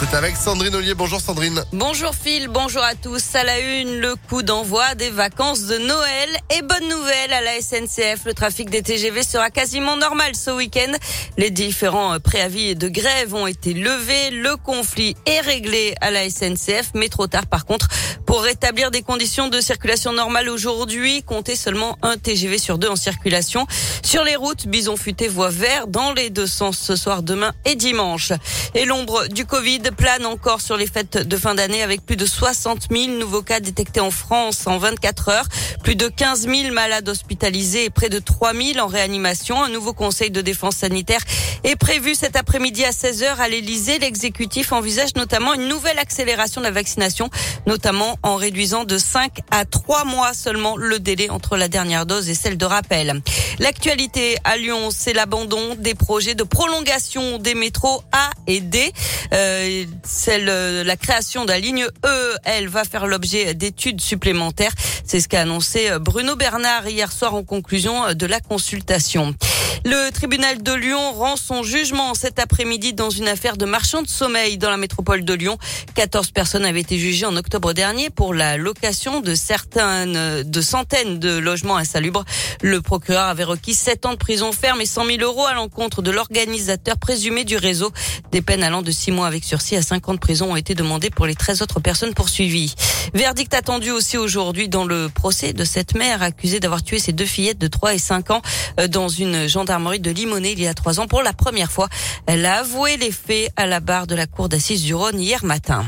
C'est avec Sandrine Ollier. Bonjour Sandrine. Bonjour Phil, bonjour à tous. À la une, le coup d'envoi des vacances de Noël. Et bonne nouvelle à la SNCF, le trafic des TGV sera quasiment normal ce week-end. Les différents préavis de grève ont été levés. Le conflit est réglé à la SNCF, mais trop tard par contre. Pour rétablir des conditions de circulation normales aujourd'hui, comptez seulement un TGV sur deux en circulation. Sur les routes, Bison Futé voie vert dans les deux sens ce soir, demain et dimanche. Et l'ombre du Covid plane encore sur les fêtes de fin d'année avec plus de 60 000 nouveaux cas détectés en France en 24 heures, plus de 15 000 malades hospitalisés et près de 3 000 en réanimation. Un nouveau conseil de défense sanitaire est prévu cet après-midi à 16h à l'Elysée. L'exécutif envisage notamment une nouvelle accélération de la vaccination, notamment en réduisant de 5 à 3 mois seulement le délai entre la dernière dose et celle de rappel. L'actualité à Lyon, c'est l'abandon des projets de prolongation des métros A et D. Euh, celle, euh, la création de la ligne E, elle va faire l'objet d'études supplémentaires. C'est ce qu'a annoncé euh, Bruno Bernard hier soir en conclusion euh, de la consultation. Le tribunal de Lyon rend son jugement cet après-midi dans une affaire de marchand de sommeil dans la métropole de Lyon. 14 personnes avaient été jugées en octobre dernier pour la location de certaines, de centaines de logements insalubres. Le procureur avait requis 7 ans de prison ferme et 100 000 euros à l'encontre de l'organisateur présumé du réseau. Des peines allant de 6 mois avec sursis à 5 ans de prison ont été demandées pour les 13 autres personnes poursuivies. Verdict attendu aussi aujourd'hui dans le procès de cette mère accusée d'avoir tué ses deux fillettes de 3 et 5 ans euh, dans une gendarmerie de Limonest il y a 3 ans. Pour la première fois, elle a avoué les faits à la barre de la cour d'assises du Rhône hier matin.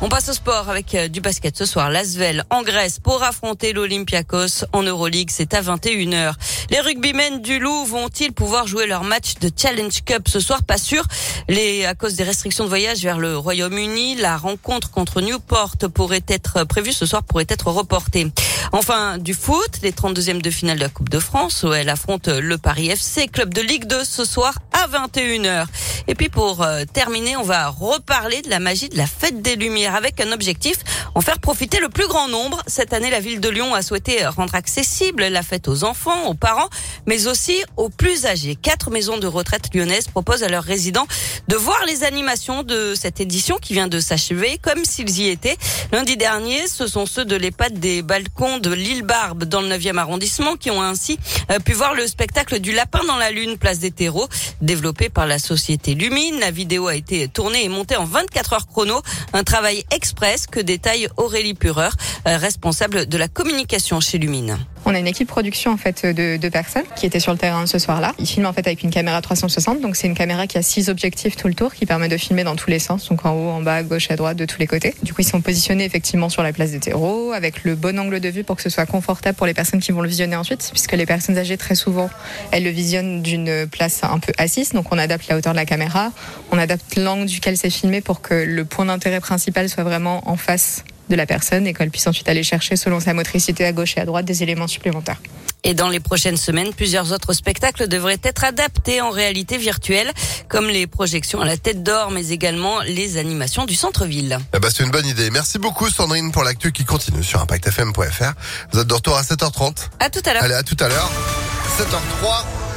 On passe au sport avec euh, du basket ce soir. L'Asvel en Grèce pour affronter l'Olympiakos en Euroleague. C'est à 21h. Les rugbymen du Loup vont-ils pouvoir jouer leur match de Challenge Cup ce soir? Pas sûr. Les, à cause des restrictions de voyage vers le Royaume-Uni, la rencontre contre Newport pourrait être prévue ce soir, pourrait être reportée. Enfin, du foot, les 32e de finale de la Coupe de France où elle affronte le Paris FC, club de Ligue 2 ce soir à 21h. Et puis pour euh, terminer, on va reparler de la magie de la fête des Lumières avec un objectif, en faire profiter le plus grand nombre. Cette année, la ville de Lyon a souhaité rendre accessible la fête aux enfants, aux parents, mais aussi aux plus âgés. Quatre maisons de retraite lyonnaises proposent à leurs résidents de voir les animations de cette édition qui vient de s'achever comme s'ils y étaient. Lundi dernier, ce sont ceux de l'EHPAD des balcons de l'île Barbe dans le 9e arrondissement qui ont ainsi euh, pu voir le spectacle du lapin dans la lune, place des terreaux, développé par la société Lumine. La vidéo a été tournée et montée en 24 heures chrono. Un travail express que détaille Aurélie Pureur, euh, responsable de la communication chez Lumine. On a une équipe production en fait de deux personnes qui étaient sur le terrain ce soir-là. Ils filment en fait avec une caméra 360, donc c'est une caméra qui a six objectifs tout le tour, qui permet de filmer dans tous les sens, donc en haut, en bas, à gauche, à droite, de tous les côtés. Du coup, ils sont positionnés effectivement sur la place des terreaux, avec le bon angle de vue pour que ce soit confortable pour les personnes qui vont le visionner ensuite, puisque les personnes âgées très souvent, elles le visionnent d'une place un peu assise, donc on adapte la hauteur de la caméra, on adapte l'angle duquel c'est filmé pour que le point d'intérêt principal soit vraiment en face de la personne et qu'elle puisse ensuite aller chercher selon sa motricité à gauche et à droite des éléments supplémentaires. Et dans les prochaines semaines, plusieurs autres spectacles devraient être adaptés en réalité virtuelle, comme les projections à la tête d'or, mais également les animations du centre-ville. Eh ben, c'est une bonne idée. Merci beaucoup Sandrine pour l'actu qui continue sur impactfm.fr. Vous êtes de retour à 7h30. À tout à l'heure. Allez, à tout à l'heure. 7h03.